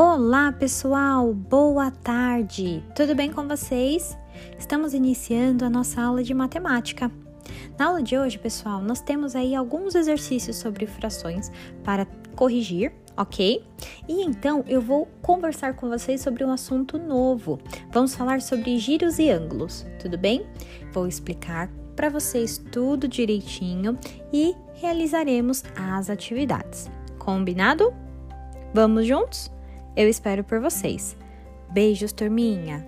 Olá, pessoal! Boa tarde! Tudo bem com vocês? Estamos iniciando a nossa aula de matemática. Na aula de hoje, pessoal, nós temos aí alguns exercícios sobre frações para corrigir, ok? E então eu vou conversar com vocês sobre um assunto novo. Vamos falar sobre giros e ângulos, tudo bem? Vou explicar para vocês tudo direitinho e realizaremos as atividades. Combinado? Vamos juntos? Eu espero por vocês. Beijos, turminha!